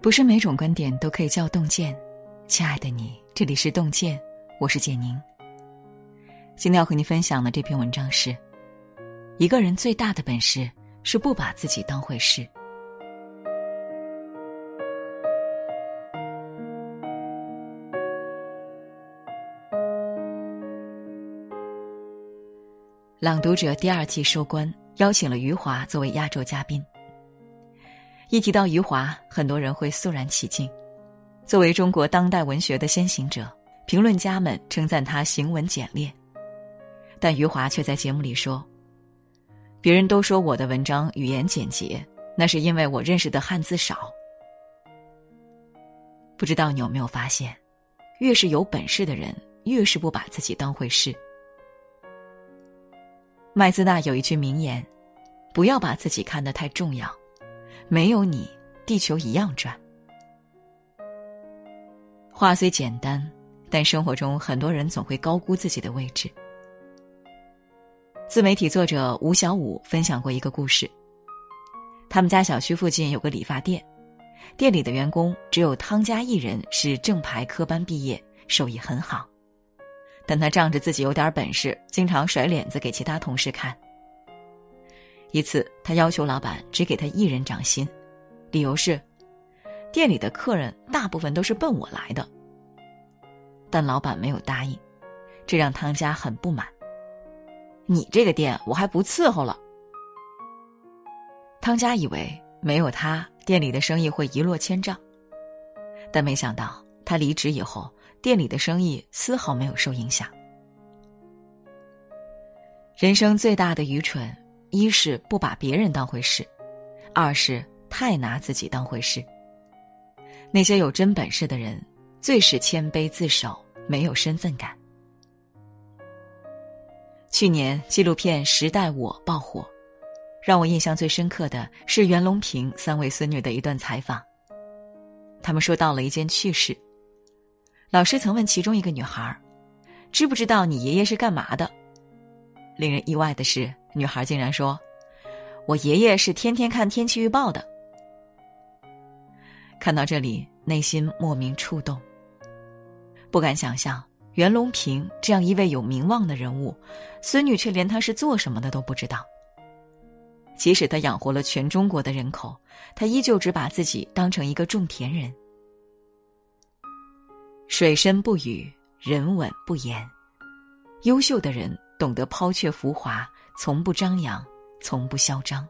不是每种观点都可以叫洞见。亲爱的你，这里是洞见，我是简宁。今天要和你分享的这篇文章是：一个人最大的本事是不把自己当回事。朗读者第二季收官，邀请了余华作为压轴嘉宾。一提到余华，很多人会肃然起敬。作为中国当代文学的先行者，评论家们称赞他行文简练。但余华却在节目里说：“别人都说我的文章语言简洁，那是因为我认识的汉字少。”不知道你有没有发现，越是有本事的人，越是不把自己当回事。麦兹纳有一句名言：“不要把自己看得太重要，没有你，地球一样转。”话虽简单，但生活中很多人总会高估自己的位置。自媒体作者吴小武分享过一个故事：他们家小区附近有个理发店，店里的员工只有汤家一人是正牌科班毕业，手艺很好。但他仗着自己有点本事，经常甩脸子给其他同事看。一次，他要求老板只给他一人涨薪，理由是，店里的客人大部分都是奔我来的。但老板没有答应，这让汤家很不满。你这个店我还不伺候了。汤家以为没有他，店里的生意会一落千丈，但没想到他离职以后。店里的生意丝毫没有受影响。人生最大的愚蠢，一是不把别人当回事，二是太拿自己当回事。那些有真本事的人，最是谦卑自守，没有身份感。去年纪录片《时代我》爆火，让我印象最深刻的是袁隆平三位孙女的一段采访。他们说到了一件趣事。老师曾问其中一个女孩：“知不知道你爷爷是干嘛的？”令人意外的是，女孩竟然说：“我爷爷是天天看天气预报的。”看到这里，内心莫名触动。不敢想象，袁隆平这样一位有名望的人物，孙女却连他是做什么的都不知道。即使他养活了全中国的人口，他依旧只把自己当成一个种田人。水深不语，人稳不言。优秀的人懂得抛却浮华，从不张扬，从不嚣张。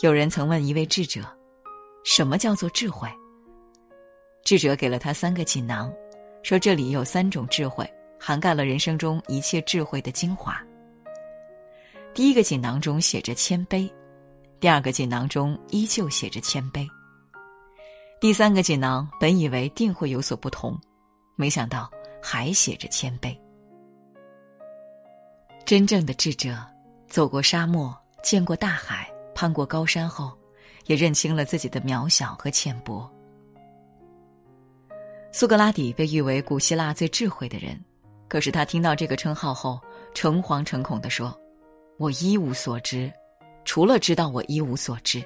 有人曾问一位智者：“什么叫做智慧？”智者给了他三个锦囊，说这里有三种智慧，涵盖了人生中一切智慧的精华。第一个锦囊中写着谦卑，第二个锦囊中依旧写着谦卑。第三个锦囊本以为定会有所不同，没想到还写着谦卑。真正的智者，走过沙漠，见过大海，攀过高山后，也认清了自己的渺小和浅薄。苏格拉底被誉为古希腊最智慧的人，可是他听到这个称号后，诚惶诚恐地说：“我一无所知，除了知道我一无所知。”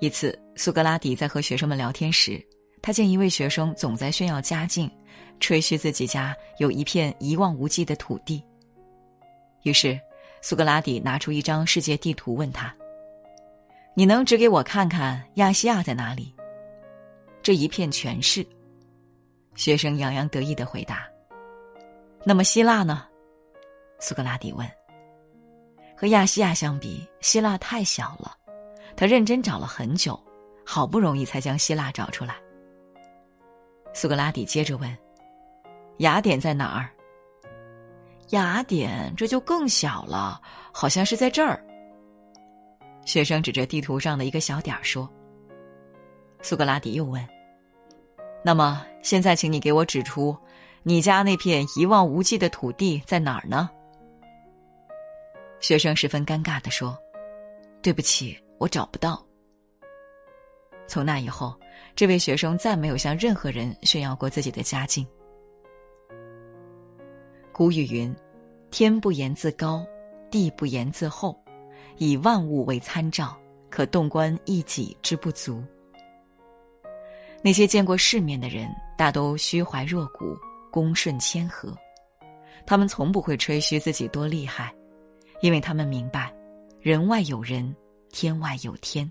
一次，苏格拉底在和学生们聊天时，他见一位学生总在炫耀家境，吹嘘自己家有一片一望无际的土地。于是，苏格拉底拿出一张世界地图，问他：“你能指给我看看亚细亚在哪里？”这一片全是。学生洋洋得意的回答：“那么希腊呢？”苏格拉底问。和亚细亚相比，希腊太小了。他认真找了很久，好不容易才将希腊找出来。苏格拉底接着问：“雅典在哪儿？”雅典这就更小了，好像是在这儿。学生指着地图上的一个小点儿说：“苏格拉底又问：‘那么现在，请你给我指出，你家那片一望无际的土地在哪儿呢？’”学生十分尴尬的说：“对不起。”我找不到。从那以后，这位学生再没有向任何人炫耀过自己的家境。古语云：“天不言自高，地不言自厚，以万物为参照，可洞观一己之不足。那些见过世面的人，大都虚怀若谷，恭顺谦和。他们从不会吹嘘自己多厉害，因为他们明白，人外有人，天外有天。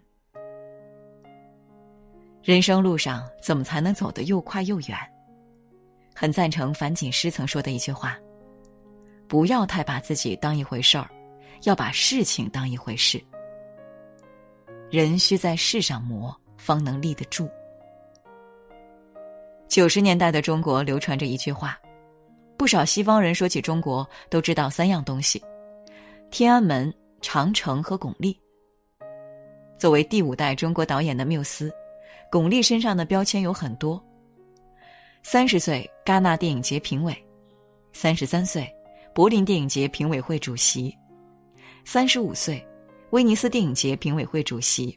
人生路上，怎么才能走得又快又远？很赞成樊锦诗曾说的一句话：“不要太把自己当一回事儿，要把事情当一回事。人需在世上磨，方能立得住。”九十年代的中国流传着一句话，不少西方人说起中国都知道三样东西：天安门、长城和巩俐。作为第五代中国导演的缪斯，巩俐身上的标签有很多：三十岁戛纳电影节评委，三十三岁柏林电影节评委会主席，三十五岁威尼斯电影节评委会主席。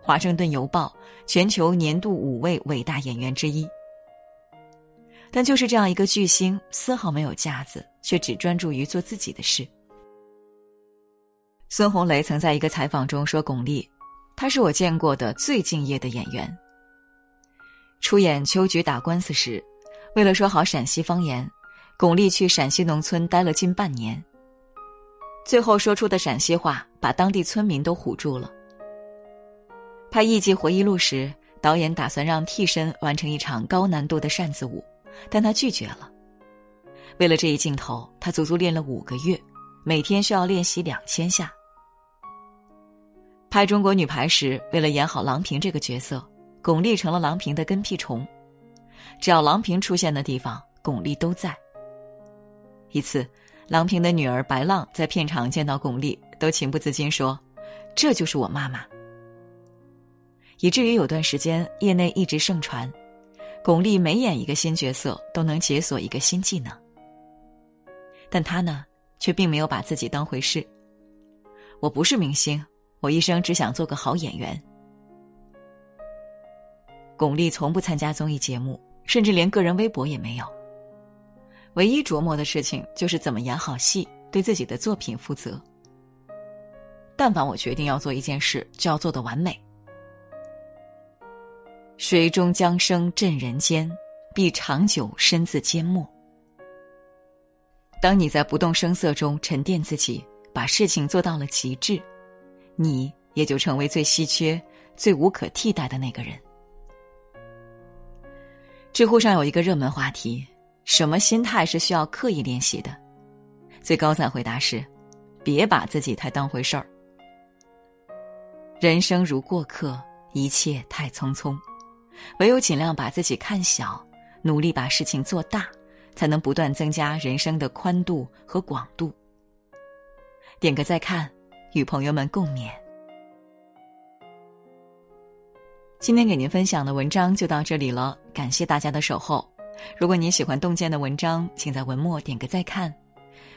华盛顿邮报全球年度五位伟大演员之一，但就是这样一个巨星，丝毫没有架子，却只专注于做自己的事。孙红雷曾在一个采访中说：“巩俐，她是我见过的最敬业的演员。”出演《秋菊打官司》时，为了说好陕西方言，巩俐去陕西农村待了近半年，最后说出的陕西话把当地村民都唬住了。拍《艺伎回忆录》时，导演打算让替身完成一场高难度的扇子舞，但他拒绝了。为了这一镜头，他足足练了五个月，每天需要练习两千下。拍《中国女排》时，为了演好郎平这个角色，巩俐成了郎平的跟屁虫，只要郎平出现的地方，巩俐都在。一次，郎平的女儿白浪在片场见到巩俐，都情不自禁说：“这就是我妈妈。”以至于有段时间，业内一直盛传，巩俐每演一个新角色都能解锁一个新技能。但她呢，却并没有把自己当回事。我不是明星，我一生只想做个好演员。巩俐从不参加综艺节目，甚至连个人微博也没有。唯一琢磨的事情就是怎么演好戏，对自己的作品负责。但凡我决定要做一件事，就要做得完美。水中江生镇人间，必长久身自缄默。当你在不动声色中沉淀自己，把事情做到了极致，你也就成为最稀缺、最无可替代的那个人。知乎上有一个热门话题：什么心态是需要刻意练习的？最高赞回答是：别把自己太当回事儿。人生如过客，一切太匆匆。唯有尽量把自己看小，努力把事情做大，才能不断增加人生的宽度和广度。点个再看，与朋友们共勉。今天给您分享的文章就到这里了，感谢大家的守候。如果您喜欢洞见的文章，请在文末点个再看。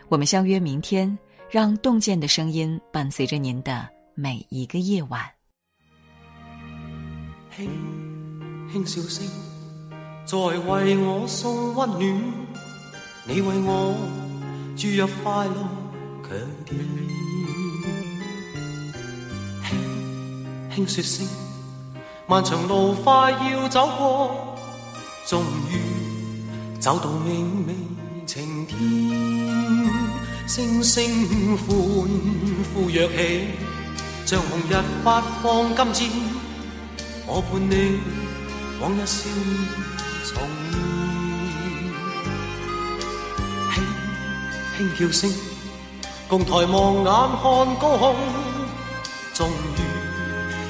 我们相约明天，让洞见的声音伴随着您的每一个夜晚。轻轻笑声，在为我送温暖。你为我注入快乐强电。轻轻说声，漫长路快要走过，终于走到明媚晴天。星星欢呼跃起，像红日发放金。箭，我伴你。往日笑面重现，轻轻叫声，共抬望眼看高空，终于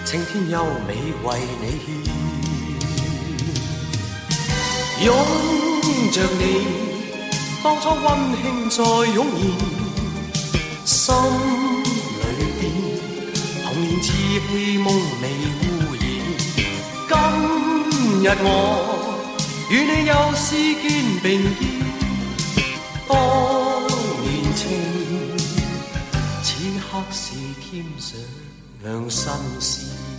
青天优美为你献，拥拥着你，当初温馨再涌现，心里边童年稚气梦未污染，今。日我与你又是肩并肩，当年情，此刻是添上新鲜。